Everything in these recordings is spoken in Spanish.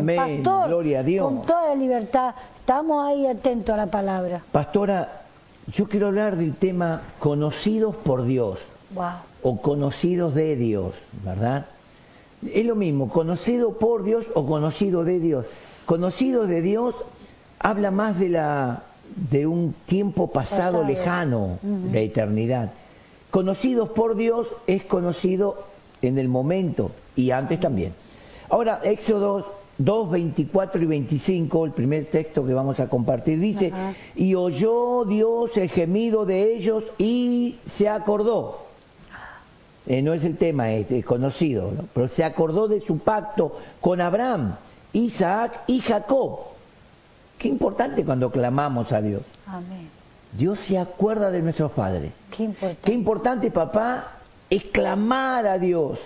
Amén, Pastor, gloria a Dios. con toda la libertad, estamos ahí atentos a la palabra. Pastora, yo quiero hablar del tema conocidos por Dios Wow. o conocidos de Dios, ¿verdad? Es lo mismo, conocido por Dios o conocido de Dios. Conocido de Dios habla más de la de un tiempo pasado, Pasado. lejano, Ujú. de eternidad. Conocidos por Dios es conocido en el momento y antes también. Ahora, Éxodo 2, 24 y 25, el primer texto que vamos a compartir, dice, Ajá. y oyó Dios el gemido de ellos y se acordó. Eh, no es el tema es conocido, ¿no? pero se acordó de su pacto con Abraham, Isaac y Jacob. Qué importante cuando clamamos a Dios. Amén. Dios se acuerda de nuestros padres. Qué importante. Qué importante, papá, es clamar a Dios,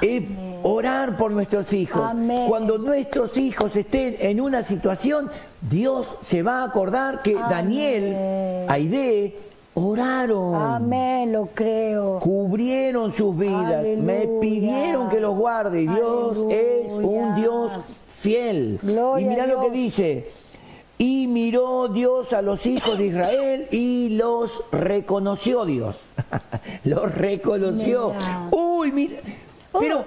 es Amén. orar por nuestros hijos. Amén. Cuando nuestros hijos estén en una situación, Dios se va a acordar que Amén. Daniel, Aide, oraron. Amén, lo creo. Cubrieron sus vidas, me pidieron que los guarde Dios es un. Dios fiel. Gloria y mirá a lo que dice, y miró Dios a los hijos de Israel y los reconoció Dios. los reconoció. Mira. Uy, mira. Pero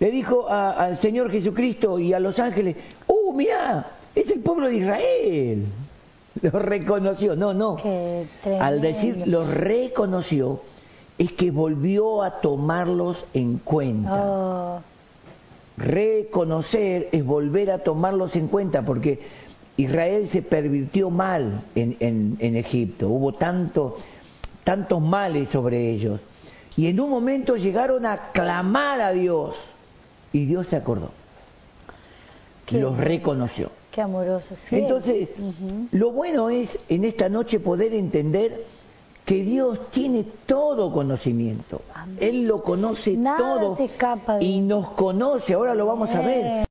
le dijo a- al Señor Jesucristo y a los ángeles, uh, mirá, es el pueblo de Israel. Los reconoció. No, no. Al decir los reconoció, es que volvió a tomarlos en cuenta. Oh, Reconocer es volver a tomarlos en cuenta, porque Israel se pervirtió mal en, en- en Egipto. Hubo tanto, tantos males sobre ellos. Y en un momento llegaron a clamar a Dios. Y Dios se acordó. Qué los reconoció. qué amoroso. Entonces, lo bueno es en esta noche poder entender que Dios tiene todo conocimiento. Amén. Él lo conoce Nada todo se escapa de y nos conoce. Ahora lo vamos a ver.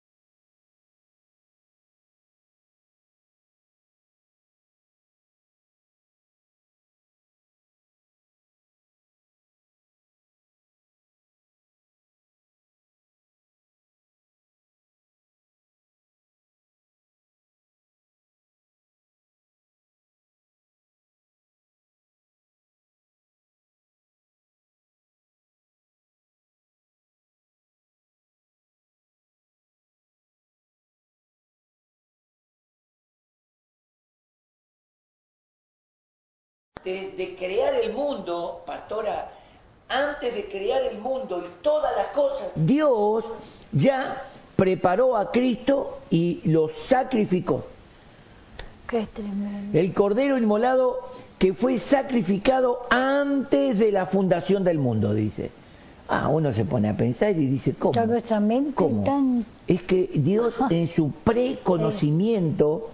Antes de crear el mundo, pastora, antes de crear el mundo y todas las cosas, Dios ya preparó a Cristo y lo sacrificó. Qué tremendo. El cordero inmolado que fue sacrificado antes de la fundación del mundo, dice. Ah, uno se pone a pensar y dice, ¿cómo? Nuestra mente ¿Cómo? tan- Es que Dios en su preconocimiento,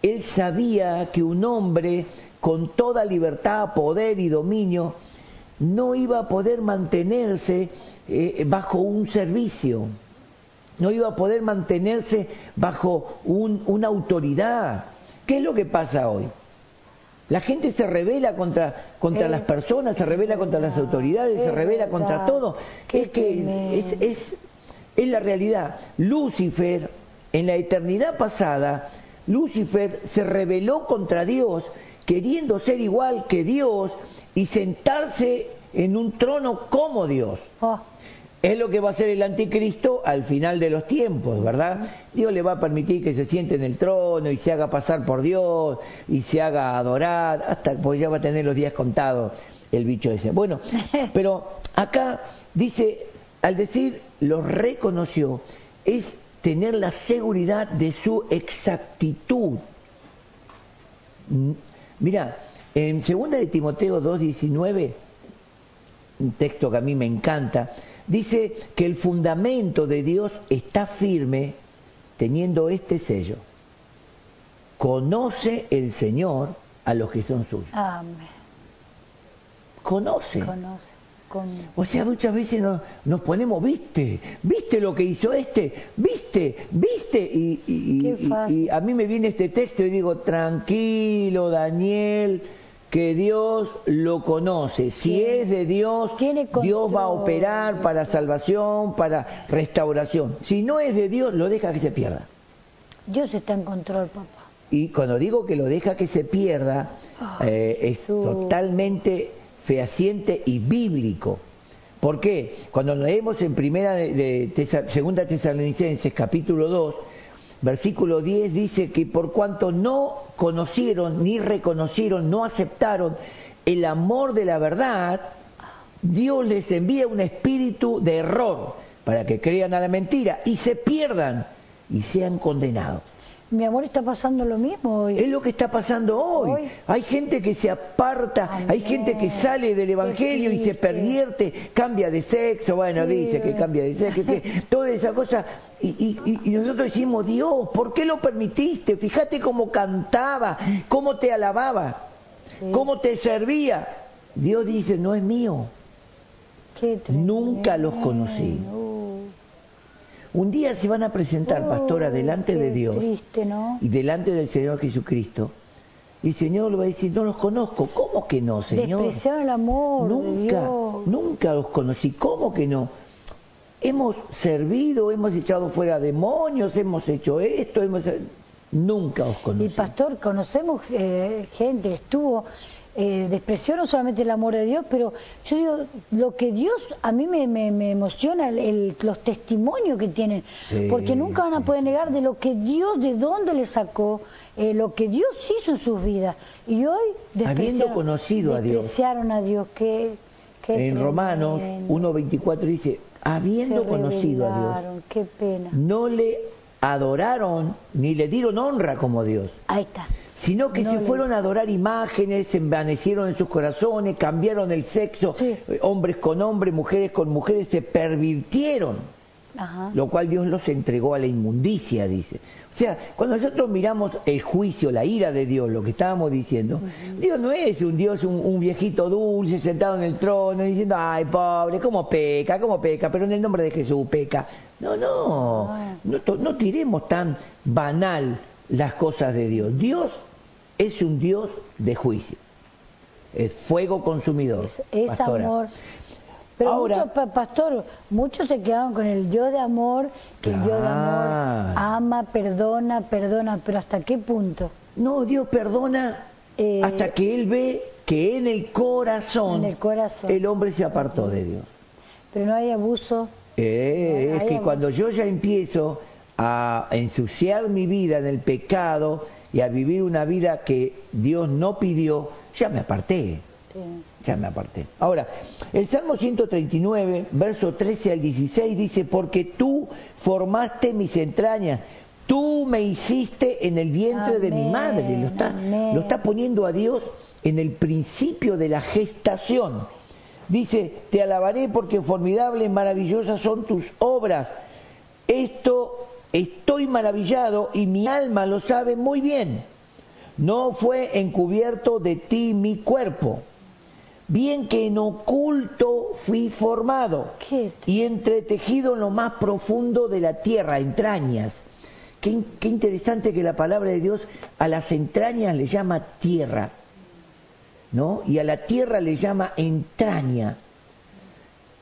Él sabía que un hombre con toda libertad, poder y dominio no iba a poder mantenerse eh, bajo un servicio, no iba a poder mantenerse bajo un- una autoridad. ¿Qué es lo que pasa hoy? La gente se revela contra, contra Es las personas, se revela contra las autoridades, se revela contra todo. Qué es que es, es, es la realidad. Lucifer, en la eternidad pasada, Lucifer se rebeló contra Dios, queriendo ser igual que Dios y sentarse en un trono como Dios. Oh, Es lo que va a hacer el anticristo al final de los tiempos, ¿verdad? Dios le va a permitir que se siente en el trono y se haga pasar por Dios y se haga adorar, hasta pues ya va a tener los días contados el bicho ese. Bueno, pero acá dice, al decir lo reconoció, es tener la seguridad de su exactitud. Mira, en 2 de Timoteo 2.19, un texto que a mí me encanta, dice que el fundamento de Dios está firme teniendo este sello. Conoce el Señor a los que son suyos. amén. Conoce. Conoce. Con... O sea, muchas veces nos, nos ponemos, viste, viste lo que hizo este, viste, viste, y, y- a mí me viene este texto y digo, tranquilo, Daniel, que Dios lo conoce. Si Tiene- es de Dios, Dios va a operar para salvación, para restauración. Si no es de Dios, lo deja que se pierda. Dios está en control, papá. Y cuando digo que lo deja que se pierda, Ah, eh, es totalmente fehaciente y bíblico. ¿Por qué? Cuando leemos en primera de, segunda Tesalonicenses capítulo 2, versículo 10 dice que por cuanto no conocieron ni reconocieron, no aceptaron el amor de la verdad, Dios les envía un espíritu de error para que crean a la mentira y se pierdan y sean condenados. Mi amor está pasando lo mismo hoy. Es lo que está pasando hoy. Hoy. Hay gente que se aparta, Amén. hay gente que sale del Evangelio y se pervierte, cambia de sexo, bueno, Sí. dice que cambia de sexo, que toda esa cosa. Y, y- nosotros decimos, Dios, ¿por qué lo permitiste? Fíjate cómo cantaba, cómo te alababa, Sí. cómo te servía. Dios dice, no es mío. Nunca los conocí. Un día se van a presentar, pastora, uh, delante de Dios. Triste, ¿no? y delante del Señor Jesucristo. Y el Señor le va a decir, no los conozco. ¿Cómo que no, Señor? Despreciaron el amor de Nunca, Dios. nunca los conocí. ¿Cómo que no? Hemos servido, hemos echado fuera demonios, hemos hecho esto, hemos... Nunca os conocí. Y pastor, conocemos eh, gente estuvo, eh, no solamente el amor de Dios, pero yo digo, lo que Dios, a mí me, me- me emociona el- el- los testimonios que tienen, Sí, porque nunca van a poder negar de lo que Dios, de dónde le sacó, eh, lo que Dios hizo en sus vidas. Y hoy despreciaron, conocido a Dios. a Dios. Qué en Romanos tremendo. 1.24 dice, habiendo conocido a Dios, rebelaron, Qué pena. no le adoraron ni le dieron honra como Dios. Ahí está. Sino que No se fueron a adorar imágenes, se envanecieron en sus corazones, cambiaron el sexo, Sí. eh, hombres con hombres, mujeres con mujeres, se pervirtieron, Ajá. lo cual Dios los entregó a la inmundicia, dice. O sea, cuando nosotros miramos el juicio, la ira de Dios, lo que estábamos diciendo, Dios no es un Dios, un, un viejito dulce sentado en el trono diciendo, ay, pobre, cómo peca, cómo peca, pero en el nombre de Jesús peca. No, no, no tiremos tan banal las cosas de Dios. Dios es un Dios de juicio. Es fuego consumidor. Es, es pastora. amor. Pero Ahora- muchos, pa- pastor, muchos se quedaron con el Dios de amor, que el Dios de amor ama, perdona, perdona, pero ¿hasta qué punto? No, Dios perdona Eh, hasta que Él ve que en el corazón, En el corazón. el hombre se apartó de Dios. Pero no hay abuso. Eh, es que cuando yo ya empiezo a ensuciar mi vida en el pecado y a vivir una vida que Dios no pidió, ya me aparté. Sí. Ya me aparté. Ahora, el Salmo 139, verso 13 al 16 dice, porque tú formaste mis entrañas, tú me hiciste en el vientre de mi madre. Lo está, amén. lo está poniendo a Dios en el principio de la gestación. Dice, te alabaré porque formidables, maravillosas son tus obras. Esto estoy maravillado y mi alma lo sabe muy bien. No fue encubierto de ti mi cuerpo. Bien que en oculto fui formado ¿Qué? y entretejido en lo más profundo de la tierra, entrañas. Qué, in- qué interesante que la palabra de Dios a las entrañas le llama tierra, ¿no? Y a la tierra le llama entraña.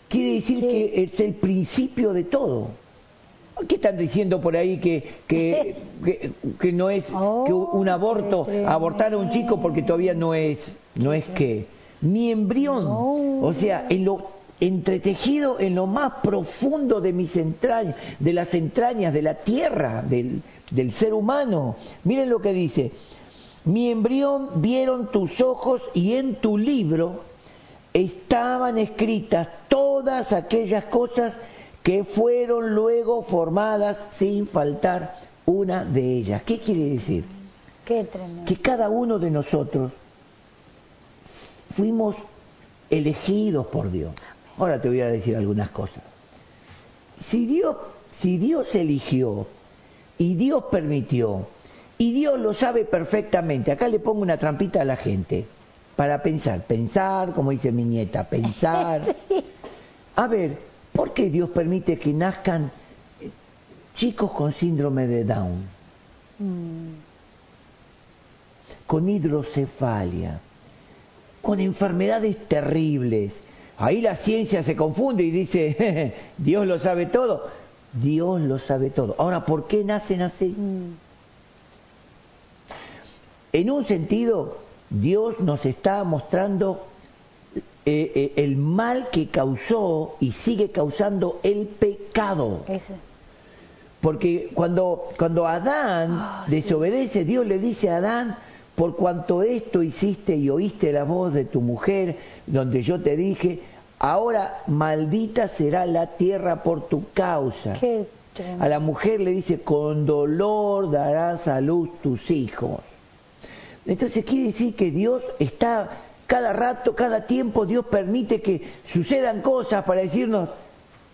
Quiere decir ¿Qué? que es el principio de todo. ¿Qué están diciendo por ahí que, que, que, que no es Oh, que un aborto, abortar a un chico porque todavía no es, no es que, ni embrión, o sea, en lo entretejido en lo más profundo de mis entrañas, de las entrañas de la tierra, del, del ser humano. Miren lo que dice, mi embrión vieron tus ojos y en tu libro estaban escritas todas aquellas cosas que fueron luego formadas sin faltar una de ellas. ¿Qué quiere decir? Qué tremendo. Que cada uno de nosotros fuimos elegidos por Dios. Ahora te voy a decir algunas cosas. Si Dios, si Dios eligió y Dios permitió y Dios lo sabe perfectamente, acá le pongo una trampita a la gente para pensar, pensar, como dice mi nieta, pensar. A ver, ¿por qué Dios permite que nazcan eh, chicos con síndrome de Down, Mm, con hidrocefalia, con enfermedades terribles. Ahí la ciencia se confunde y dice, Dios lo sabe todo. Dios lo sabe todo. Ahora, ¿por qué nacen así? Mm. En un sentido, Dios nos está mostrando eh, eh, el mal que causó y sigue causando el pecado. Porque cuando, cuando Adán Ah, sí. desobedece, Dios le dice a Adán, por cuanto esto hiciste y oíste la voz de tu mujer, donde yo te dije, ahora maldita será la tierra por tu causa. Qué. A la mujer le dice, con dolor darás a luz tus hijos. Entonces quiere decir que Dios está cada rato, cada tiempo, Dios permite que sucedan cosas para decirnos,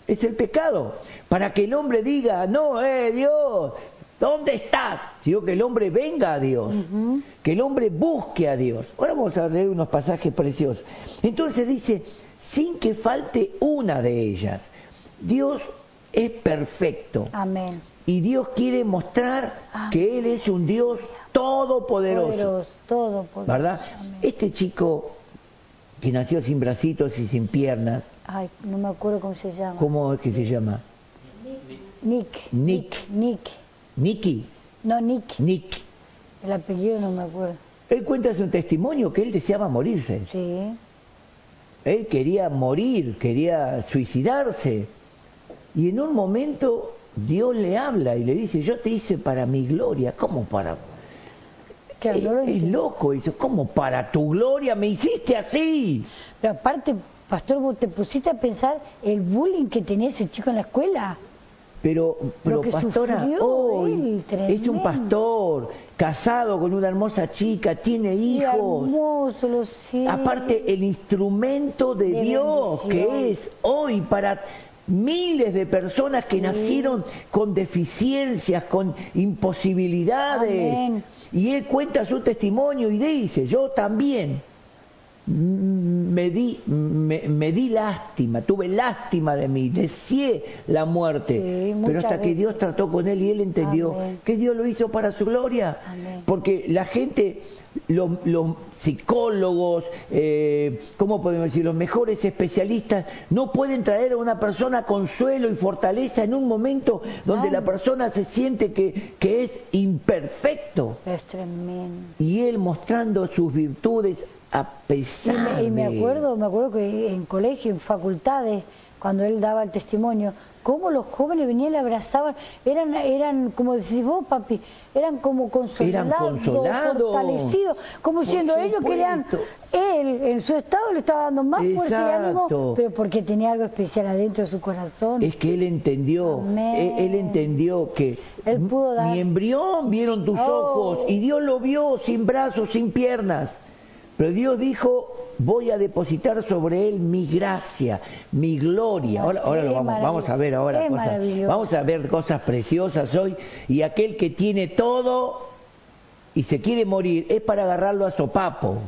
es el pecado, para que el hombre diga, no, eh, Dios, ¿dónde estás? Sino que el hombre venga a Dios, que el hombre busque a Dios. Ahora vamos a leer unos pasajes preciosos. Entonces dice, sin que falte una de ellas, Dios es perfecto. Amén. Y Dios quiere mostrar Amén. que Él es un Dios todopoderoso. Poderoso, todo poderoso. ¿Verdad? Amén. Este chico que nació sin bracitos y sin piernas, Ay, no me acuerdo cómo se llama. ¿cómo es que se llama? Nick. Nick. Nick. Nicky. No, Nick. Nick. El apellido no me acuerdo. Él cuenta su testimonio que él deseaba morirse. Sí. Él quería morir, quería suicidarse. Y en un momento Dios le habla y le dice, yo te hice para mi gloria. ¿Cómo para? Es, lo loco eso. ¿Cómo para tu gloria me hiciste así? Pero aparte, pastor, vos te pusiste a pensar el bullying que tenía ese chico en la escuela. Pero, pero que pastora, hoy él, es un pastor, casado con una hermosa chica, tiene hijos. hermoso, lo sé. Aparte, el instrumento de, De Dios bendición. que es hoy para miles de personas que Sí. nacieron con deficiencias, con imposibilidades. Amén. Y él cuenta su testimonio y dice, yo también me di, me, me di lástima, tuve lástima de mí, deseé la muerte, Sí, pero hasta que. Dios trató con él y él entendió Amén. que Dios lo hizo para su gloria, Amén. porque la gente, los, los psicólogos, eh, ¿cómo podemos decir? Los mejores especialistas no pueden traer a una persona consuelo y fortaleza en un momento donde Ay. la persona se siente que, que es imperfecto Es tremendo. y él mostrando sus virtudes a Y pesar me, y me acuerdo, me acuerdo que en colegio, en facultades, cuando él daba el testimonio, cómo los jóvenes venían y le abrazaban, eran, eran como decís vos, papi, eran como consolados, consolados. fortalecidos, como diciendo, ellos querían, supuesto. él en su estado le estaba dando más fuerza y ánimo, pero porque tenía algo especial adentro de su corazón. Es que él entendió, él entendió que Él pudo dar- mi embrión vieron tus Oh. ojos y Dios lo vio sin brazos, sin piernas. Pero Dios dijo, voy a depositar sobre él mi gracia, mi gloria. Ahora, lo vamos, vamos a ver ahora cosas, vamos a ver cosas preciosas hoy. Y aquel que tiene todo y se quiere morir es para agarrarlo a sopapo,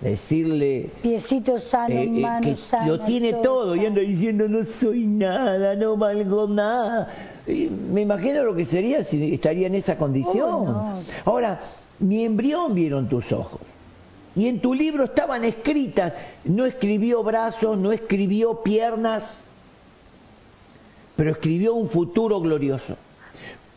decirle, Piecito sano, eh, eh, que sana. lo tiene todo y sano. anda diciendo no soy nada, no valgo nada. Y me imagino lo que sería si estaría en esa condición. No. Ahora, mi embrión vieron tus ojos. Y en tu libro estaban escritas, no escribió brazos, no escribió piernas, pero escribió un futuro glorioso.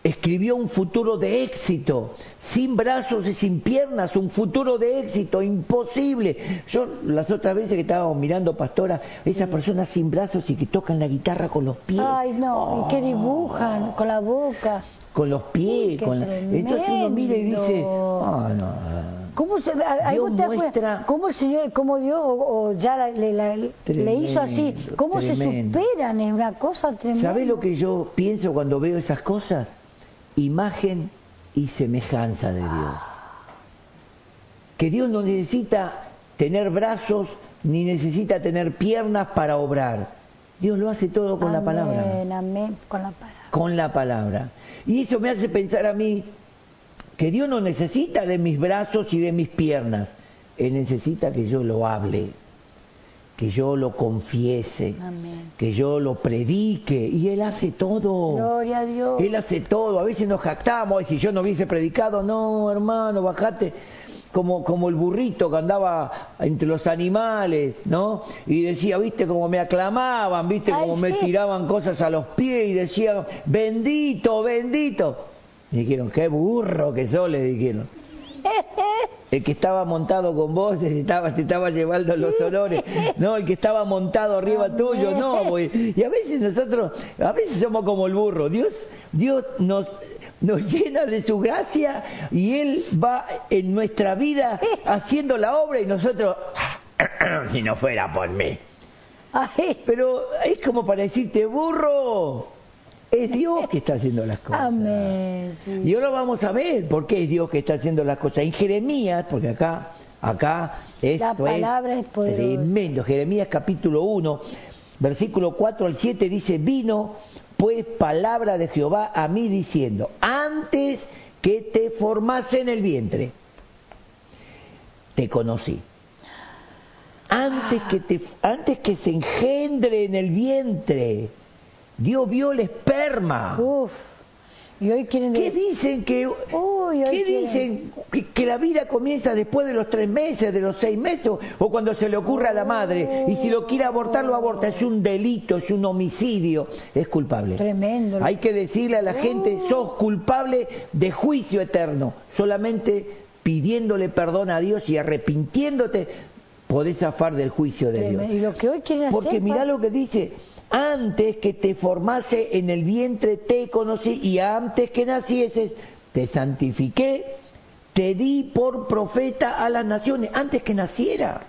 Escribió un futuro de éxito, sin brazos y sin piernas, un futuro de éxito imposible. Yo las otras veces que estábamos mirando, pastora, esas personas sin brazos y que tocan la guitarra con los pies. Ay, no, y que dibujan con la boca. Con los pies, Uy, con la- entonces uno mira y dice, ah, no. ¿Cómo se, ahí Dios muestra- cómo el Señor, cómo Dios o, o ya la- le, la- le hizo así? Tremendo, ¿Cómo se superan? Es una cosa tremenda. ¿Sabés lo que yo pienso cuando veo esas cosas? Imagen y semejanza de Dios. Que Dios no necesita tener brazos ni necesita tener piernas para obrar. Dios lo hace todo con la palabra. Amén, amén, con la palabra. Con la palabra. Y eso me hace pensar a mí que Dios no necesita de mis brazos y de mis piernas. Él necesita que yo lo hable, que yo lo confiese, Amén. que yo lo predique. Y Él hace todo. Gloria a Dios. Él hace todo. A veces nos jactamos. "Ay, si yo no hubiese predicado, no, hermano, bajate. como, como el burrito que andaba entre los animales, ¿no? Y decía, viste, como me aclamaban, viste, Ay, como me sí. tiraban cosas a los pies y decían, bendito, bendito. Y dijeron, qué burro que sos, le dijeron. El que estaba montado con vos te estaba, te estaba llevando los honores, no, el que estaba montado arriba tuyo, no. Y a veces nosotros, a veces somos como el burro. Dios, Dios nos, nos llena de su gracia y Él va en nuestra vida haciendo la obra y nosotros, si no fuera por mí. Pero es como para decirte, burro, es Dios que está haciendo las cosas. amén. sí. Y ahora vamos a ver por qué es Dios que está haciendo las cosas. En Jeremías, porque acá, acá esto La palabra es tremendo. Jeremías capítulo 1, versículo 4 al 7 dice, vino pues palabra de Jehová a mí diciendo, antes que te formase en el vientre, te conocí. Antes que, te, antes que se engendre en el vientre, Dios vio el esperma. Uf. Y hoy quieren ¿Qué dicen que Uy, qué dicen que, que la vida comienza después de los tres meses, de los seis meses o, cuando se le ocurre a la madre y si lo quiere abortar lo aborta es un delito, es un homicidio, es culpable. Tremendo. Hay que decirle a la gente sos culpable de juicio eterno, solamente pidiéndole perdón a Dios y arrepintiéndote podés zafar del juicio de Dios. Y lo que hoy quieren Porque hacer. mirá lo que dice, antes que te formase en el vientre te conocí y antes que nacieses te santifiqué, te di por profeta a las naciones, antes que naciera.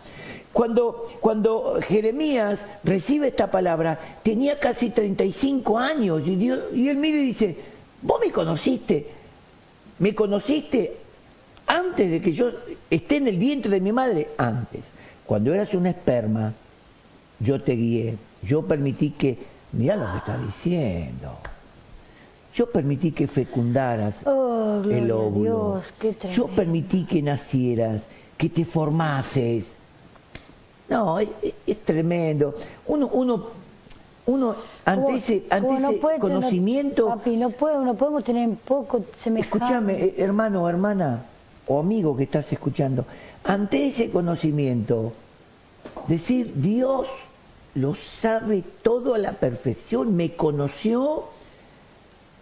Cuando, cuando Jeremías recibe esta palabra, tenía casi 35 años y, Dios, y él mira y dice, vos me conociste, me conociste antes de que yo esté en el vientre de mi madre, antes. Cuando eras un esperma, yo te guié, yo permití que, mirá lo que está diciendo, yo permití que fecundaras Oh, el óvulo, Dios, qué yo permití que nacieras, que te formases. No, es, tremendo. Uno, uno, uno ante ¿Cómo- ese, ante no ese puede tener- conocimiento, papi, no, puedo, no podemos tener en poco semejante. Escúchame, eh, hermano hermana, o amigo que estás escuchando, ante ese conocimiento, decir, Dios lo sabe todo a la perfección, me conoció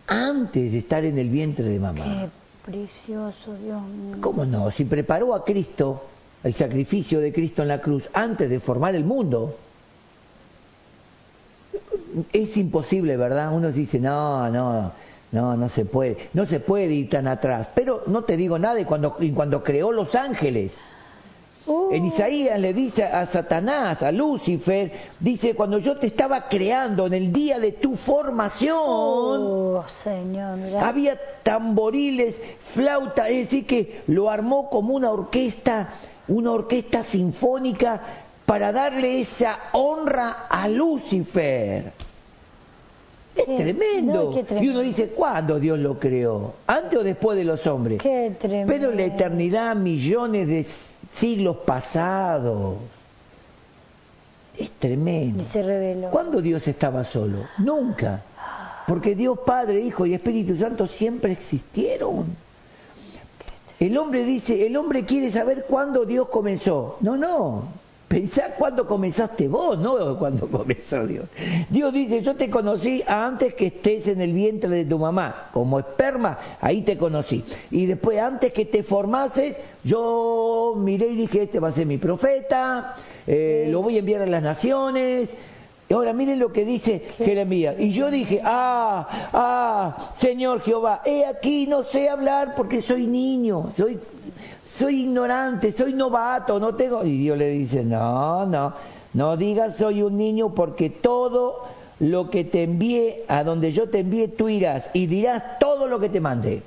antes de estar en el vientre de mamá. Qué precioso, Dios mío. ¿Cómo no? Si preparó a Cristo, el sacrificio de Cristo en la cruz, antes de formar el mundo, es imposible, ¿verdad? Uno dice, no, no, no, no se puede, no se puede ir tan atrás. Pero no te digo nada de cuando, y cuando creó los ángeles. En Isaías le dice a Satanás, a Lucifer, dice, cuando yo te estaba creando en el día de tu formación, oh, Señor, había tamboriles, flauta, es decir, que lo armó como una orquesta, una orquesta sinfónica para darle esa honra a Lucifer. Es tremendo. no, Y uno dice, ¿cuándo Dios lo creó? ¿Antes o después de los hombres? Qué tremendo. Pero en la eternidad, millones de siglos pasados. Es tremendo. Y se reveló. ¿Cuándo Dios estaba solo? Nunca. Porque Dios Padre, Hijo y Espíritu Santo siempre existieron. El hombre dice, el hombre quiere saber cuándo Dios comenzó. No, no. Pensá cuándo comenzaste vos, no cuándo comenzó Dios. Dios dice, yo te conocí antes que estés en el vientre de tu mamá. Como esperma, ahí te conocí. Y después, antes que te formases, yo miré y dije, este va a ser mi profeta, eh, lo voy a enviar a las naciones. Y ahora miren lo que dice Jeremías. Y yo dije, ah, ah, Señor Jehová, he aquí no sé hablar porque soy niño, soy, soy ignorante, soy novato, no tengo... Y Dios le dice, no, no, no digas soy un niño porque todo lo que te envíe, a donde yo te envíe, tú irás y dirás todo lo que te mande.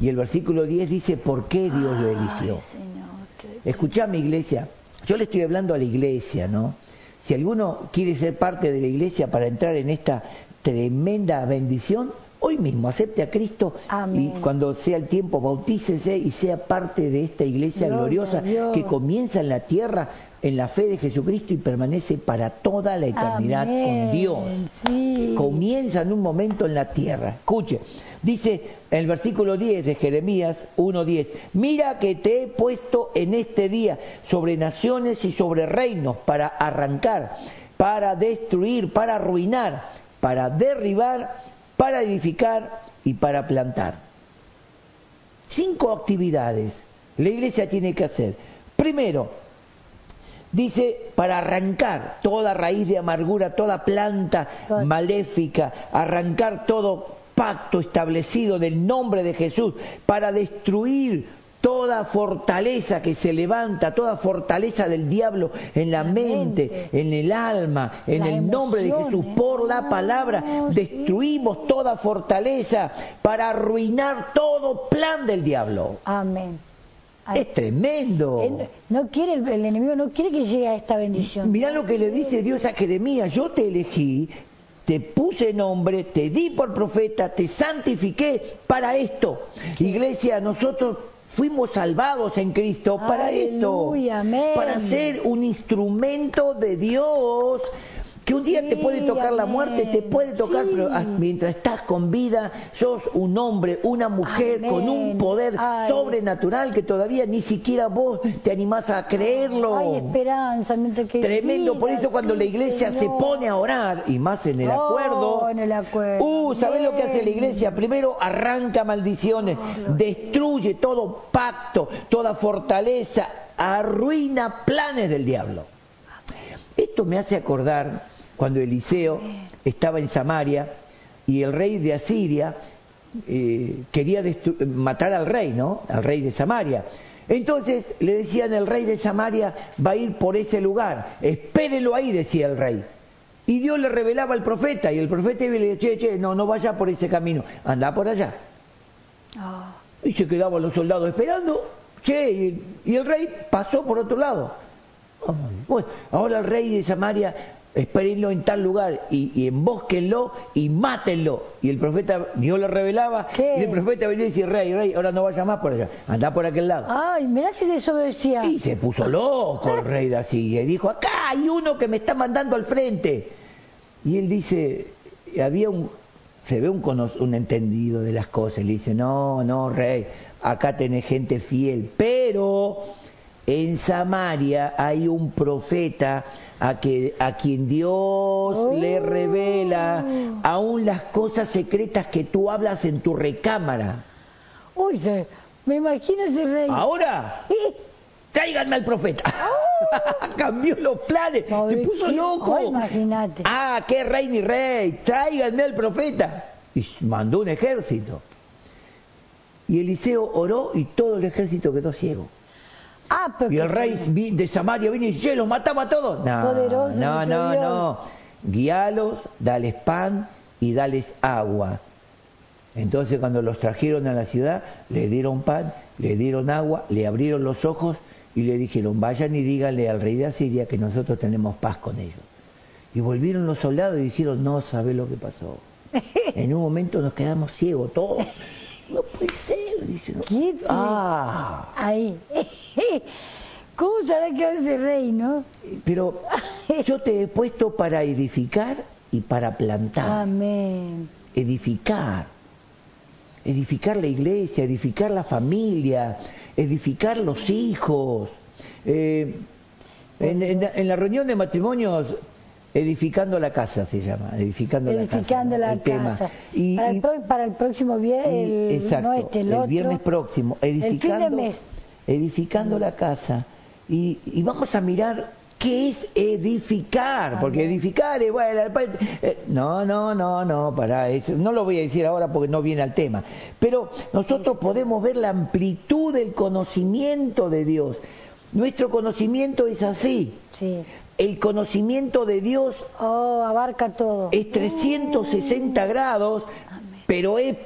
Y el versículo 10 dice, ¿por qué Dios lo eligió? Escuchame, iglesia. Yo le estoy hablando a la iglesia, ¿no? Si alguno quiere ser parte de la iglesia para entrar en esta tremenda bendición, hoy mismo acepte a Cristo Amén. y cuando sea el tiempo bautícese y sea parte de esta iglesia Gloria gloriosa que comienza en la tierra en la fe de Jesucristo y permanece para toda la eternidad con. Dios. Sí. Comienza en un momento en la tierra. Escuche, dice en el versículo 10 de Jeremías 1.10, mira que te he puesto en este día sobre naciones y sobre reinos para arrancar, para destruir, para arruinar, para derribar, para edificar y para plantar. Cinco actividades la iglesia tiene que hacer. Primero, dice para arrancar toda raíz de amargura, toda planta maléfica, arrancar todo pacto establecido del nombre de Jesús, para destruir toda fortaleza que se levanta, toda fortaleza del diablo en la, La mente, mente. en el alma, en el nombre de Jesús, emociones. por la palabra, sí. destruimos toda fortaleza para arruinar todo plan del diablo. Amén. Ay, Es tremendo. él no quiere el, el enemigo no quiere que llegue a esta bendición. Mirá lo que le dice Dios a Jeremías, yo te elegí, te puse nombre, te di por profeta, te santifiqué para esto. Iglesia, nosotros fuimos salvados en Cristo para esto, amén. para ser un instrumento de Dios. Que un día te puede tocar la muerte, te puede tocar, Sí. pero ah, mientras estás con vida, sos un hombre, una mujer Amén. con un poder Ay. sobrenatural que todavía ni siquiera vos te animás a creerlo. Hay esperanza mientras que Tremendo, por eso cuando la iglesia se pone a orar, y más en el Oh, acuerdo, en el acuerdo. uh, ¿sabés lo que hace la iglesia? Primero arranca maldiciones, destruye todo pacto, toda fortaleza, arruina planes del diablo. Esto me hace acordar cuando Eliseo estaba en Samaria y el rey de Asiria eh, quería matar al rey, ¿no? Al rey de Samaria. Entonces le decían, el rey de Samaria va a ir por ese lugar, espérelo ahí, decía el rey. Y Dios le revelaba al profeta, y el profeta le decía, che, che, no, no vaya por ese camino, anda por allá. Ah, Y se quedaban los soldados esperando, che, y, y el rey pasó por otro lado. Bueno, ahora el rey de Samaria, espérenlo en tal lugar y, y embósquenlo y mátenlo. Y el profeta, Dios le revelaba, ¿Qué? y el profeta venía y decía, rey, rey, ahora no vaya más por allá, anda por aquel lado. Ay, mirá si desobedecía. Y se puso loco el rey de Asiria y dijo, acá hay uno que me está mandando al frente. Y él dice, había un, se ve un, un entendido de las cosas, y le dice, no, no, rey, acá tenés gente fiel, pero en Samaria hay un profeta a, que, a quien Dios le revela aún las cosas secretas que tú hablas en tu recámara. Uy, se- me imagino ese rey. Ahora, Eh, tráiganme al profeta. Cambió los planes, se puso loco. imagínate. Ah, qué rey ni rey, tráiganme al profeta. Y mandó un ejército. Y Eliseo oró y todo el ejército quedó ciego. Ah, Y el rey de Samaria vino y dice, "Che, los matamos a todos. No, Poderoso no, no, Dios. no. Guíalos, dales pan y dales agua. Entonces cuando los trajeron a la ciudad, le dieron pan, le dieron agua, le abrieron los ojos y le dijeron, vayan y díganle al rey de Asiria que nosotros tenemos paz con ellos. Y volvieron los soldados y dijeron, no sabe lo que pasó. En un momento nos quedamos ciegos todos. No puede ser, dice. ¿Qué? Ah, Ahí. ¿Cómo sabrá que ese rey, no? pero yo te he puesto para edificar y para plantar. Amén. edificar, edificar la iglesia, edificar la familia, edificar los hijos. Eh, en, en la- en la reunión de matrimonios, edificando la casa se llama, edificando, Edificando la casa, la el tema. Y- para, el pro- para el próximo viernes, exacto, no este, el, el otro. viernes próximo, El fin de edificando, mes. edificando la casa. Y, y vamos a mirar qué es edificar, porque edificar es, bueno, eh, no, no, no, no, para eso, no lo voy a decir ahora porque no viene al tema, pero nosotros podemos ver la amplitud del conocimiento de Dios. Nuestro conocimiento es así. Sí. El conocimiento de Dios Oh, abarca todo. es 360 grados, pero es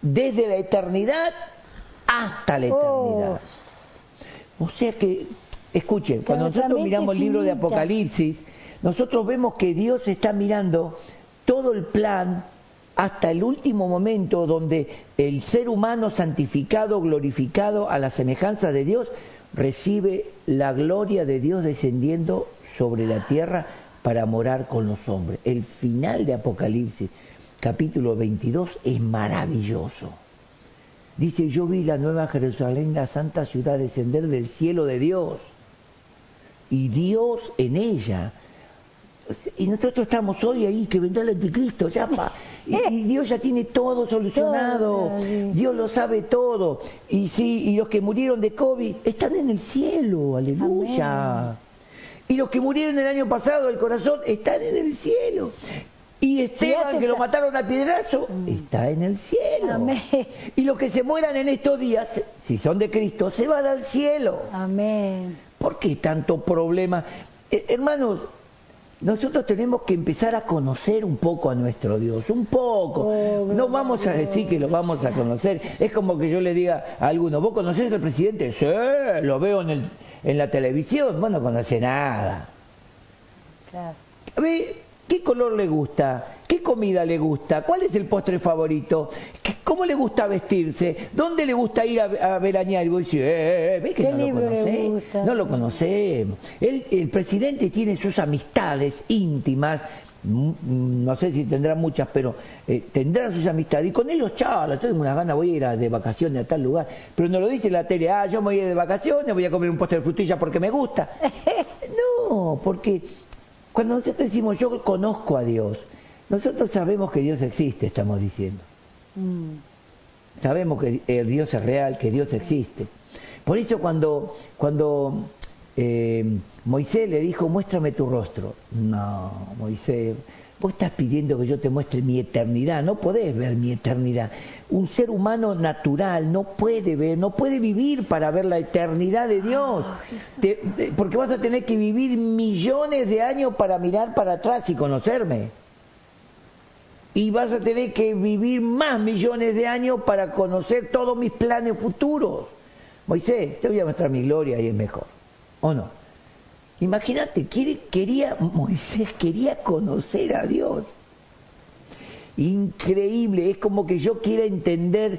desde la eternidad hasta la eternidad. O sea que, escuchen, cuando nosotros miramos el libro de. Apocalipsis, nosotros vemos que Dios está mirando todo el plan hasta el último momento donde el ser humano santificado, glorificado a la semejanza de Dios, recibe la gloria de Dios descendiendo sobre la tierra para morar con los hombres. El final de Apocalipsis, capítulo 22, es maravilloso. Dice, yo vi la nueva Jerusalén, la santa ciudad, descender del cielo de Dios. Y Dios en ella. Y nosotros estamos hoy ahí, que vendrá el anticristo, ya Y, Dios ya tiene todo solucionado. Dios lo sabe todo. Y sí, y los que murieron de COVID están en el cielo, aleluya. Y los que murieron el año pasado del corazón están en el cielo. Y Esteban, que lo mataron a piedrazo, mm. está en el cielo. Amén. Y los que se mueran en estos días, si son de Cristo, se van al cielo. Amén. ¿Por qué tanto problema? Eh, hermanos, nosotros tenemos que empezar a conocer un poco a nuestro Dios, un poco. Oh, no vamos a decir que lo vamos a conocer. Es como que yo le diga a alguno, ¿vos conocés al presidente? Sí, lo veo en, el, en la televisión. Vos no conocés nada. Claro. ¿Qué color le gusta? ¿Qué comida le gusta? ¿Cuál es el postre favorito? ¿Cómo le gusta vestirse? ¿Dónde le gusta ir a, veranear? Y vos decís, eh, eh, ¿ves que no lo conocés? No lo conocemos. El, presidente tiene sus amistades íntimas, no sé si tendrá muchas, pero eh, tendrán sus amistades. Y con ellos charla, tengo una gana, voy a ir de vacaciones a tal lugar. Pero no lo dice la tele, ah, yo me voy a ir de vacaciones, voy a comer un postre de frutilla porque me gusta. no, porque cuando nosotros decimos yo conozco a Dios, nosotros sabemos que Dios existe, estamos diciendo. Mm. Sabemos que el Dios es real, que Dios existe. Por eso cuando, cuando eh, Moisés le dijo, muéstrame tu rostro. No, Moisés, Vos estás pidiendo que yo te muestre mi eternidad, no podés ver mi eternidad. Un ser humano natural no puede ver, no puede vivir para ver la eternidad de Dios, ah, porque vas a tener que vivir millones de años para mirar para atrás y conocerme. Y vas a tener que vivir más millones de años para conocer todos mis planes futuros. Moisés, te voy a mostrar mi gloria y es mejor. ¿O no? Imagínate, quería, Moisés quería conocer a Dios. Increíble, es como que yo quiera entender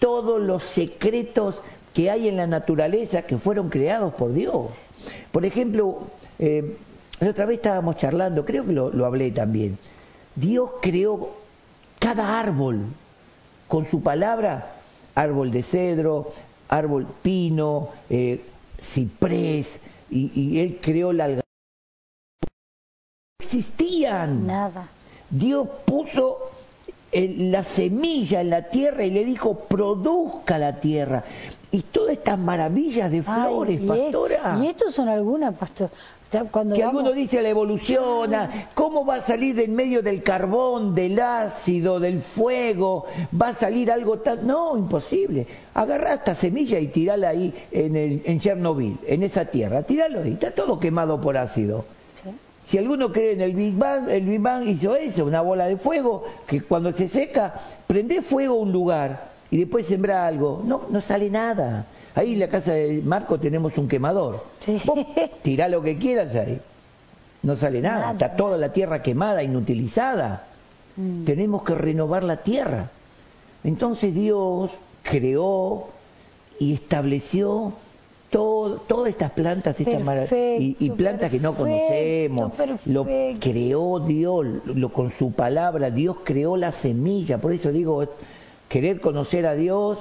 todos los secretos que hay en la naturaleza que fueron creados por Dios. Por ejemplo, eh, otra vez estábamos charlando, creo que lo, hablé también. Dios creó cada árbol con su palabra, árbol de cedro, árbol pino, eh, ciprés, y, él creó la. No existían. Nada. Dios puso la semilla en la tierra y le dijo, produzca la tierra. Y todas estas maravillas de flores, pastora. y estos son algunas, pastor que alguno dice la evolución, ¿cómo va a salir del medio del carbón, del ácido, del fuego? ¿Va a salir algo tan...? No, imposible. Agarra esta semilla y tirala ahí en, el, en Chernobyl, en esa tierra. Tíralo ahí, está todo quemado por ácido. Si alguno cree en el Big Bang, el Big Bang hizo eso, una bola de fuego, que cuando se seca, prende fuego a un lugar y después sembra algo. No, no sale nada. Ahí en la casa de Marco tenemos un quemador. Sí. tirá lo que quieras ahí. No sale nada. Está toda la tierra quemada, inutilizada. Mm. Tenemos que renovar la tierra. Entonces Dios creó y estableció todas estas plantas y, plantas que no conocemos. Lo creó Dios lo, con su palabra. Dios creó la semilla. Por eso digo, querer conocer a Dios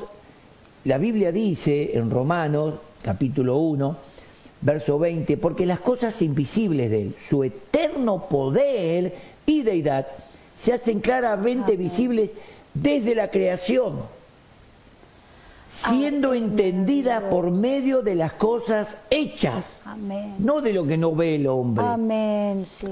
la Biblia dice en Romanos capítulo 1, verso 20, porque las cosas invisibles de Él, su eterno poder y deidad, se hacen claramente visibles desde la creación, siendo entendida por medio de las cosas hechas, no de lo que no ve el hombre.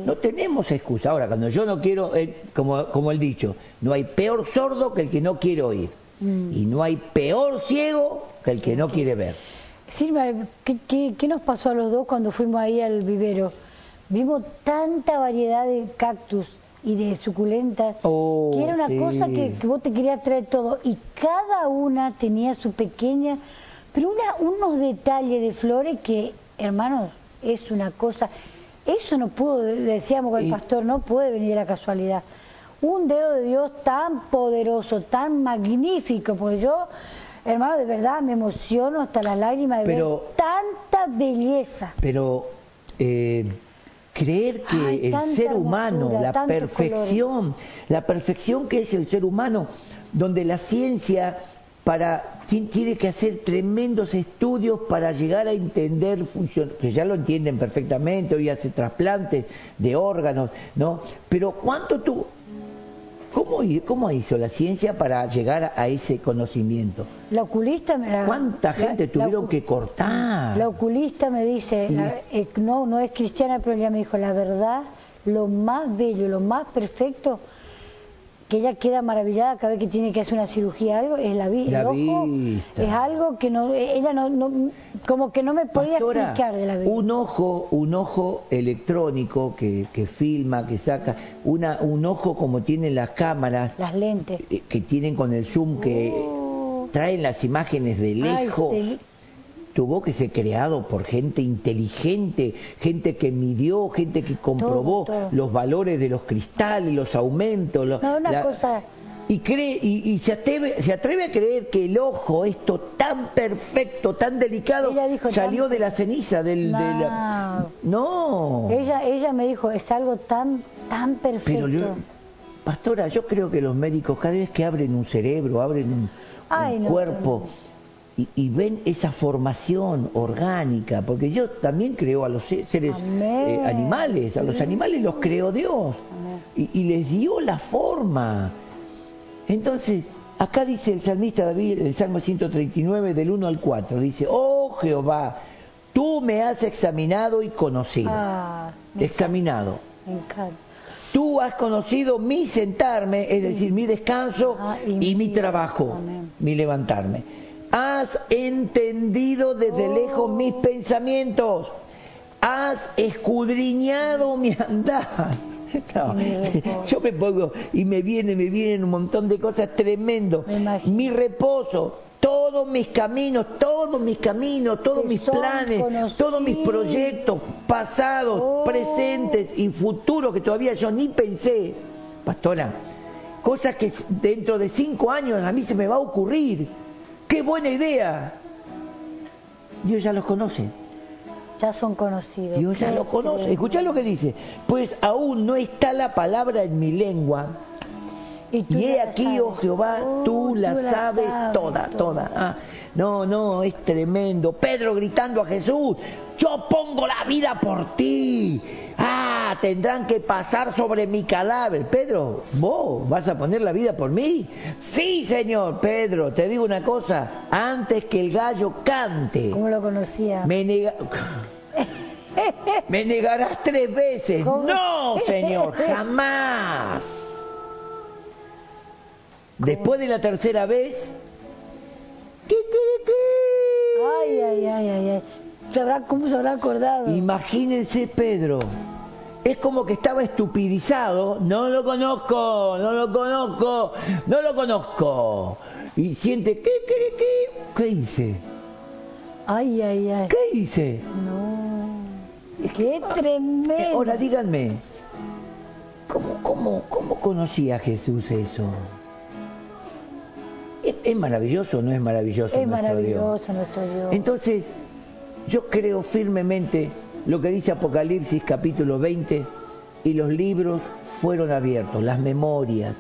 No tenemos excusa. Ahora, cuando yo no quiero, eh, como, como el dicho, no hay peor sordo que el que no quiere oír. Mm. Y no hay peor ciego que el que no quiere ver. Silvia, ¿qué, nos pasó a los dos cuando fuimos ahí al vivero? Vimos tanta variedad de cactus y de suculentas, oh, que era una cosa que, vos te querías traer todo. Y cada una tenía su pequeña, pero una, unos detalles de flores que, hermanos, es una cosa... Eso no pudo, decíamos con el pastor, no puede venir de la casualidad un dedo de Dios tan poderoso, tan magnífico, porque yo, hermano, de verdad me emociono hasta las lágrimas de ver tanta belleza. Pero eh, creer que el ser humano, la perfección, la perfección que es el ser humano, donde la ciencia para tiene que hacer tremendos estudios para llegar a entender que ya lo entienden perfectamente, hoy hace trasplantes de órganos, ¿no? Pero ¿cuánto tú ¿Cómo, ¿Cómo hizo la ciencia para llegar a ese conocimiento? La oculista me ¿Cuánta gente tuvieron que cortar? La oculista me dice, eh, no, no es cristiana, pero ella me dijo, la verdad, lo más bello, lo más perfecto que ella queda maravillada cada vez que tiene que hacer una cirugía algo es la, vi el ojo es algo que no ella no, como que no me podía explicar de la vida un ojo un ojo electrónico que, que filma que saca una un ojo como tienen las cámaras las lentes. eh, que tienen con el zoom que oh. traen las imágenes de lejos tuvo que ser creado por gente inteligente, gente que midió, gente que comprobó los valores de los cristales, los aumentos. Y, cree, y, se, atreve, se atreve a creer que el ojo, esto tan perfecto, tan delicado, salió de la ceniza del... No. no. Ella, ella me dijo, es algo tan, tan perfecto. Pero pastora, yo creo que los médicos cada vez que abren un cerebro, abren un, cuerpo y, ven esa formación orgánica, porque yo también creo a los seres eh, animales, a los animales los creó Dios y, les dio la forma. Entonces, acá dice el salmista David, el Salmo 139 del 1 al 4, dice, oh Jehová, tú me has examinado y conocido. Ah, examinado. Tú has conocido mi sentarme, es decir, mi descanso ah, y, mi trabajo, mi levantarme Has entendido desde lejos mis pensamientos. Has escudriñado mi andar. yo me pongo y me viene, me vienen un montón de cosas tremendos. Mi reposo, todos mis caminos, todos mis caminos, todos mis planes, todos mis proyectos pasados, oh. presentes y futuros que todavía yo ni pensé. Pastora, cosas que dentro de cinco años a mí se me va a ocurrir ¡Qué buena idea! Dios ya los conoce. Ya son conocidos. Dios ya los conoce. Escucha lo que dice. Pues aún no está la palabra en mi lengua. Y, he aquí, oh Jehová, oh, tú, la, sabes toda, toda. Ah, no, no, es tremendo. Pedro gritando a Jesús, yo pongo la vida por ti. Ah, tendrán que pasar sobre mi cadáver. Pedro, ¿vos vas a poner la vida por mí? Sí, Señor. Pedro, te digo una cosa, antes que el gallo cante. ¿Cómo lo conocía? Me, me negarás tres veces. No, Señor, jamás. Después de la tercera vez, Ay, ay, ay, ay, ay. ¿Cómo se habrá acordado? Imagínense, Pedro. Es como que estaba estupidizado. No lo conozco, no lo conozco, no lo conozco. Y siente, ¿qué, qué, qué? ¿Qué hice? Ay, ay, ay. ¿Qué hice? No. Qué tremendo. Ahora díganme, ¿cómo, cómo, cómo conocía Jesús eso? ¿Es, maravilloso o no es maravilloso? Es maravilloso nuestro Dios. Entonces, yo creo firmemente lo que dice Apocalipsis capítulo 20, y los libros fueron abiertos, las memorias.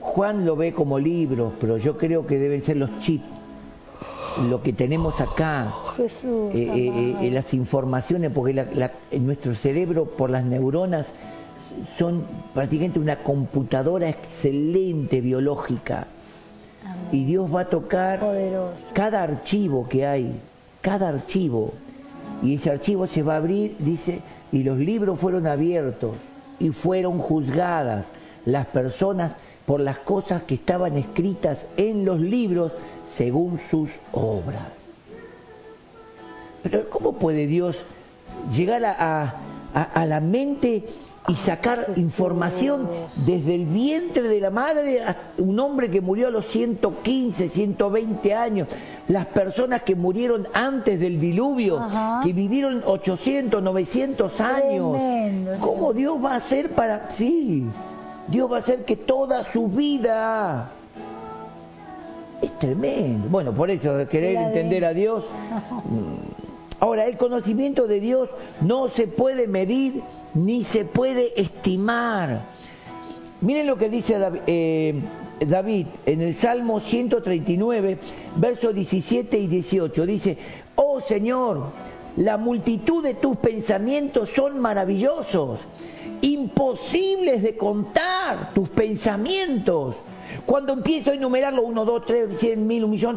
Juan lo ve como libros, pero yo creo que deben ser los chips, lo que tenemos acá, Jesús, eh, eh, eh, las informaciones, porque en nuestro cerebro, por las neuronas, son prácticamente una computadora excelente biológica. Y Dios va a tocar cada archivo que hay, cada archivo. Y ese archivo se va a abrir, dice, y los libros fueron abiertos y fueron juzgadas las personas por las cosas que estaban escritas en los libros según sus obras. Pero ¿cómo puede Dios llegar a, la mente y sacar información desde el vientre de la madre un hombre que murió a los 115, 120 años, las personas que murieron antes del diluvio, que vivieron 800, 900 años. ¿Cómo Dios va a hacer para... Sí, Dios va a hacer que toda su vida es tremendo. Bueno, por eso, querer entender a Dios. Ahora, el conocimiento de Dios no se puede medir ni se puede estimar. Miren lo que dice eh, David, en el Salmo 139, versos 17 y 18. Dice, oh Señor, la multitud de tus pensamientos son maravillosos, imposibles de contar tus pensamientos. Cuando empiezo a enumerarlo, uno, dos, tres, cien mil, un millón,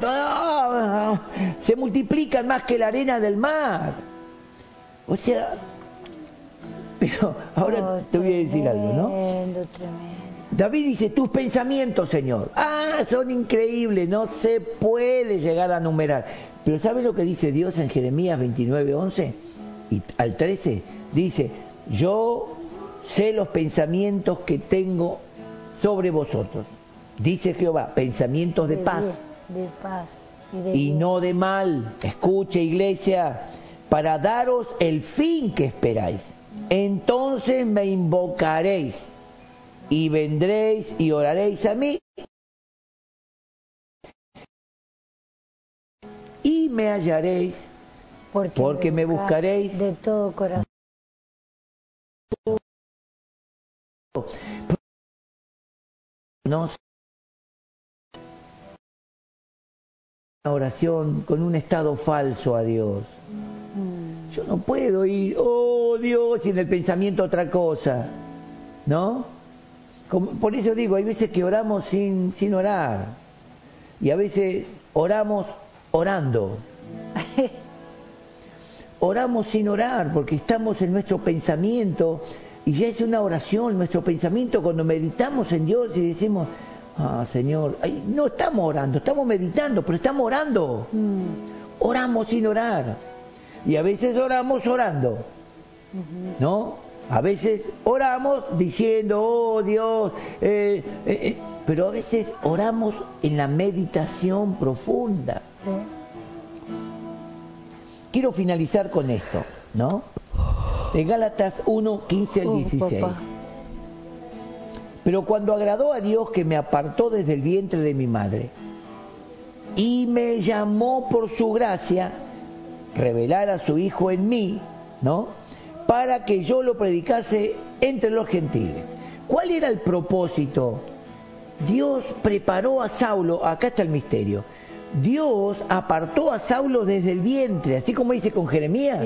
se multiplican más que la arena del mar. O sea, pero ahora oh, te voy a decir algo, ¿no? David dice, tus pensamientos, Señor, ah, son increíbles, no se puede llegar a numerar. Pero ¿sabe lo que dice Dios en Jeremías 29, 11? Y al 13 dice, yo sé los pensamientos que tengo sobre vosotros. Dice Jehová, pensamientos de, paz. De paz y, no de mal. Escuche, iglesia, para daros el fin que esperáis. Entonces me invocaréis y vendréis y oraréis a mí y me hallaréis porque, me, buscaréis de todo corazón. No una oración con un estado falso a Dios. Mm. Yo no puedo ir, oh Dios, y en el pensamiento otra cosa, ¿no? por eso digo, hay veces que oramos sin, sin orar, y a veces oramos orando. Oramos sin orar porque estamos en nuestro pensamiento y ya es una oración, nuestro pensamiento cuando meditamos en Dios y decimos, ah Señor, no estamos orando, estamos meditando, pero estamos orando. Mm. Oramos sin orar. Y a veces oramos orando. ¿No? A veces oramos diciendo, oh Dios, eh, eh, eh", pero a veces oramos en la meditación profunda. Quiero finalizar con esto, ¿no? De Gálatas 1, 15 al 16. Pero cuando agradó a Dios que me apartó desde el vientre de mi madre y me llamó por su gracia, revelar a su Hijo en mí, ¿no? Para que yo lo predicase entre los gentiles. ¿Cuál era el propósito? Dios preparó a Saulo, acá está el misterio, Dios apartó a Saulo desde el vientre, así como dice con Jeremías,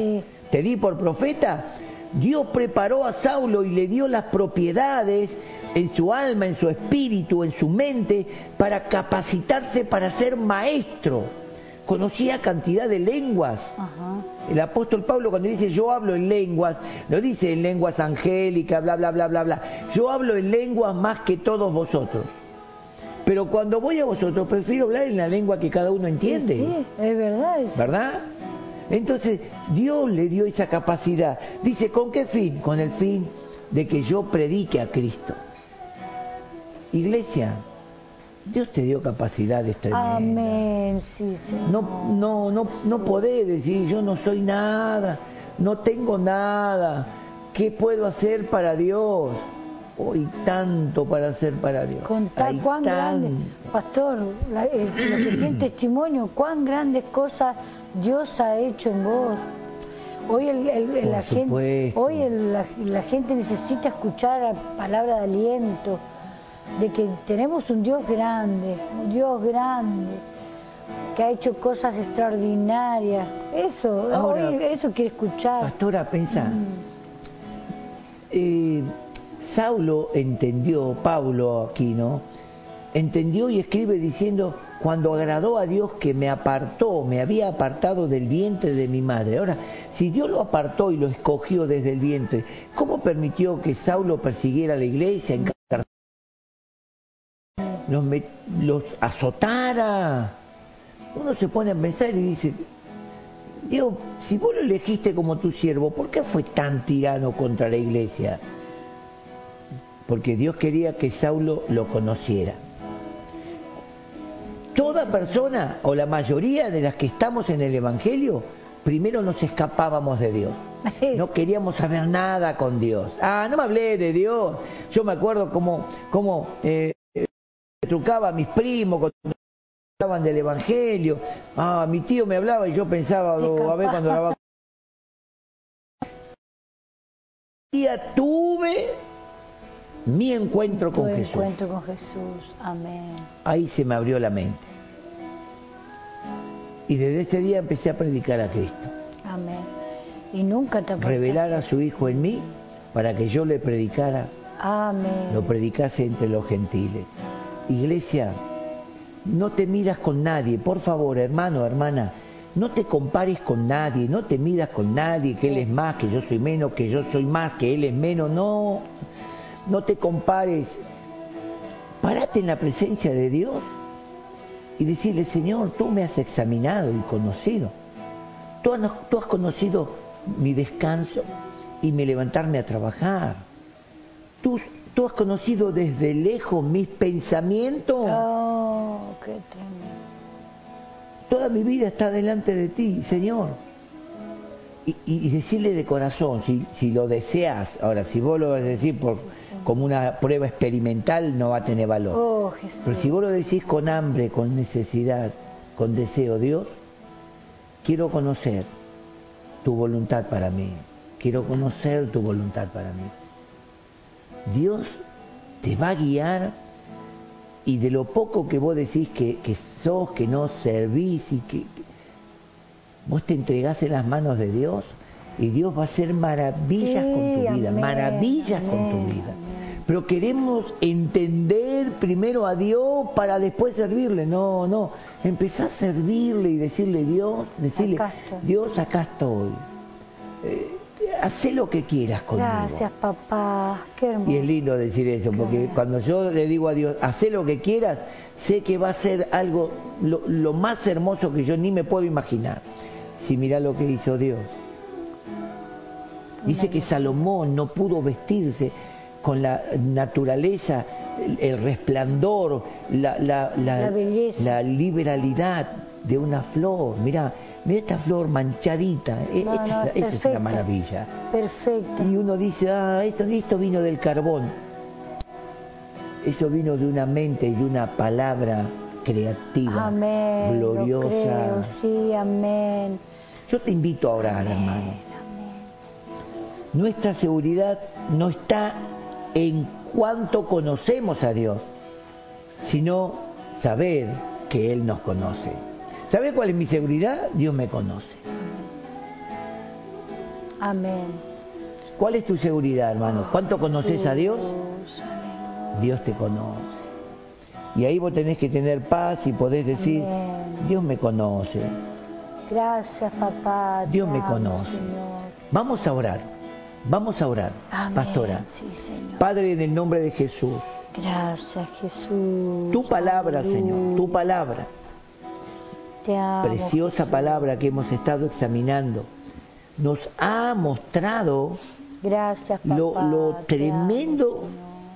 te di por profeta. Dios preparó a Saulo y le dio las propiedades en su alma, en su espíritu, en su mente, para capacitarse para ser maestro. Conocía cantidad de lenguas. El apóstol Pablo cuando dice yo hablo en lenguas, no dice en lenguas angélicas, bla, bla, bla, bla, bla. Yo hablo en lenguas más que todos vosotros. Pero cuando voy a vosotros, prefiero hablar en la lengua que cada uno entiende. Sí, es verdad. ¿Verdad? Entonces, Dios le dio esa capacidad. Dice, ¿con qué fin? Con el fin de que yo predique a Cristo. Iglesia, Dios te dio capacidades tremendas. Amén, sí, No, no, no, no podés decir, yo no soy nada, no tengo nada. ¿Qué puedo hacer para Dios? hoy tanto para hacer para Dios. Contar cuán grande, pastor, eh, lo que tiene testimonio, cuán grandes cosas Dios ha hecho en vos. Hoy, el, la, gente, hoy la, gente necesita escuchar palabra de aliento, de que tenemos un Dios grande, un Dios grande, que ha hecho cosas extraordinarias. Eso, hoy eso quiere escuchar. Pastora, pensa. Mm. Eh, Saulo entendió, Pablo aquí, ¿no? Entendió y escribe diciendo, cuando agradó a Dios que me apartó, me había apartado del vientre de mi madre. Ahora, si Dios lo apartó y lo escogió desde el vientre, ¿cómo permitió que Saulo persiguiera a la iglesia, los, los azotara? Uno se pone a pensar y dice, Dios, si vos lo elegiste como tu siervo, ¿por qué fue tan tirano contra la iglesia? porque Dios quería que Saulo lo conociera. Toda persona, o la mayoría de las que estamos en el Evangelio, primero nos escapábamos de Dios. No queríamos saber nada con Dios. Ah, no me hablé de Dios. Yo me acuerdo como, como eh, trucaba a mis primos cuando hablaban del Evangelio. Ah, mi tío me hablaba y yo pensaba, oh, a ver cuando hablaba. día tuve mi encuentro con Jesús. encuentro con Jesús, amén. Ahí se me abrió la mente. Y desde ese día empecé a predicar a Cristo. Amén. Y nunca te Revelar a su Hijo en mí para que yo le predicara. Amén. Lo predicase entre los gentiles. Iglesia, no te miras con nadie, por favor, hermano, hermana, no te compares con nadie, no te miras con nadie, que él es más, que yo soy menos, que yo soy más, que él es menos, no, no te compares. Párate en la presencia de Dios y decirle, Señor, tú me has examinado y conocido. Tú has, tú has conocido mi descanso y mi levantarme a trabajar. Tú, tú has conocido desde lejos mis pensamientos. Oh, qué Toda mi vida está delante de ti, Señor. Y, decirle de corazón, si, si, lo deseas, ahora si vos lo vas a decir por, como una prueba experimental, no va a tener valor. Oh, Pero si vos lo decís con hambre, con necesidad, con deseo, Dios, quiero conocer tu voluntad para mí, quiero conocer tu voluntad para mí. Dios te va a guiar y de lo poco que vos decís que, que sos, que no servís y que, vos te entregás en las manos de Dios y Dios va a hacer maravillas con tu vida, maravillas con tu vida. Pero queremos entender primero a Dios para después servirle. No, no. Empezá a servirle y decirle Dios, decirle, Dios, acá estoy. Eh, haz lo que quieras conmigo. Gracias, papá. Qué hermoso. Y es lindo decir eso, porque cuando yo le digo a Dios, haz lo que quieras, sé que va a ser algo lo, más hermoso que yo ni me puedo imaginar. Si mira lo que hizo Dios. Dice que Salomón no pudo vestirse con la naturaleza, el, resplandor, la, la, la, la, liberalidad de una flor. Mira, mira esta flor manchadita, e, esta, es una maravilla. Perfecto. Y uno dice, ah, esto, esto vino del carbón. Eso vino de una mente y de una palabra creativa, amén, gloriosa. sí, amén. Yo te invito a orar, hermano. Nuestra seguridad no está en cuanto conocemos a Dios, sino saber que Él nos conoce. ¿Sabe cuál es mi seguridad? Dios me conoce. Amén. ¿Cuál es tu seguridad, hermano? ¿Cuánto conoces a Dios? Dios te conoce. Y ahí vos tenés que tener paz y podés decir, Dios me conoce. Gracias, papá. Dios me conoce. Vamos a orar. Vamos a orar, pastora. Padre, en el nombre de Jesús. Gracias, Jesús. Tu palabra, Señor, tu palabra. Te amo, Preciosa palabra que hemos estado examinando. Nos ha mostrado Gracias, lo, tremendo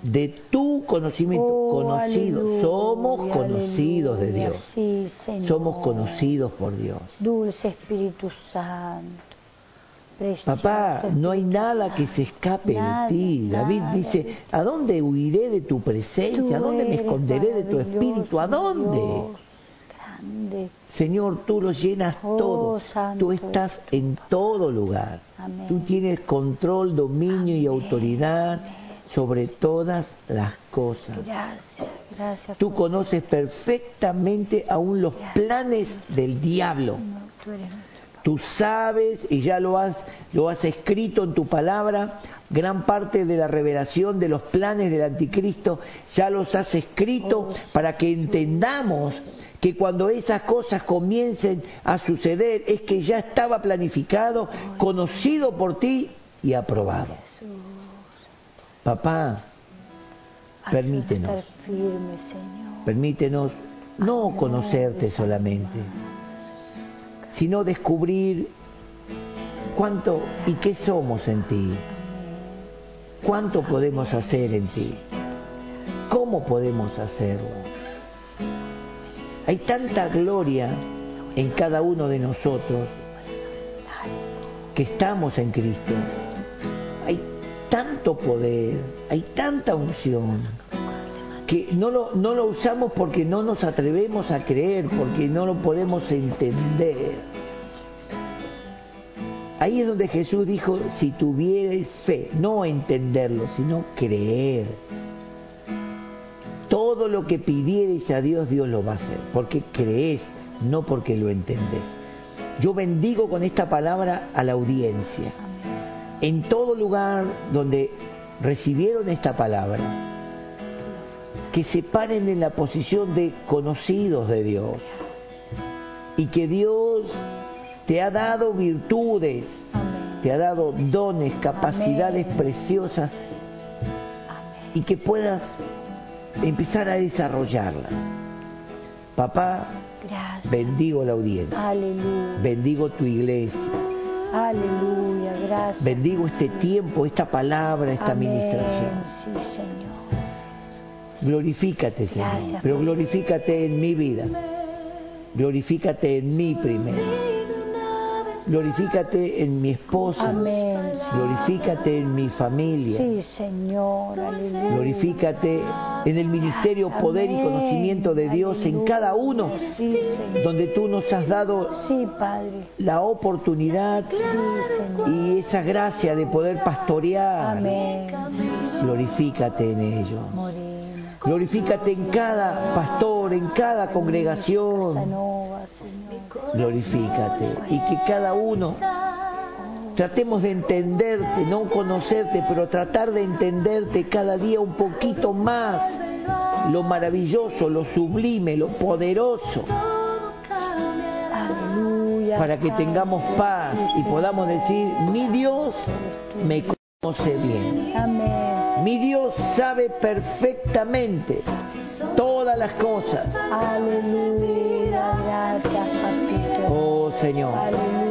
de tu conocimiento. Oh, conocidos, somos conocidos de Dios. Somos conocidos por Dios. Dulce Espíritu Santo. Papá, no hay nada que se escape de ti. David dice, ¿a dónde huiré de tu presencia? ¿A dónde me esconderé de tu espíritu? ¿A dónde? Señor, tú lo llenas oh, todo. Tú estás en todo lugar. Tú tienes control, dominio y autoridad sobre todas las cosas. Gracias. Tú conoces perfectamente aún los planes del diablo. Tú sabes y ya lo has, lo has escrito en tu palabra, gran parte de la revelación de los planes del anticristo, ya los has escrito para que entendamos que cuando esas cosas comiencen a suceder es que ya estaba planificado, conocido por ti y aprobado. Papá, permítenos, permítenos no conocerte solamente, sino descubrir cuánto y qué somos en ti, cuánto podemos hacer en ti, cómo podemos hacerlo. Hay tanta gloria en cada uno de nosotros que estamos en Cristo, hay tanto poder, hay tanta unción, que no lo, no lo usamos porque no nos atrevemos a creer, porque no lo podemos entender. Ahí es donde Jesús dijo, si tuvierais fe, no entenderlo, sino creer. Todo lo que pidierais a Dios, Dios lo va a hacer, porque crees, no porque lo entendés. Yo bendigo con esta palabra a la audiencia. En todo lugar donde recibieron esta palabra, que se paren en la posición de conocidos de Dios y que Dios te ha dado virtudes, te ha dado dones, capacidades preciosas y que puedas empezar a desarrollarlas. Papá, bendigo la audiencia. Bendigo tu iglesia. Aleluya, gracias. Bendigo este tiempo, esta palabra, esta administración. Sí, Señor. Glorifícate, Señor. Pero glorifícate en mi vida. Glorifícate en mí primero. Glorifícate en mi esposa. Amén. Glorifícate en mi familia. Sí, Señor. Aleluya. Glorifícate en el ministerio, poder y conocimiento de Dios en cada uno, Sí, donde tú nos has dado Sí, Padre. la oportunidad Sí, Señor. y esa gracia de poder pastorear. Amén. Glorifícate en ello. Glorifícate en cada pastor, en cada congregación. Glorifícate. Y que cada uno tratemos de entenderte, no conocerte, pero tratar de entenderte cada día un poquito más. Lo maravilloso, lo sublime, lo poderoso, para que tengamos paz y podamos decir, mi Dios me conoce bien. Amén. Mi Dios sabe perfectamente todas las cosas. Aleluya. Gracias, papito. Oh Señor. Aleluya.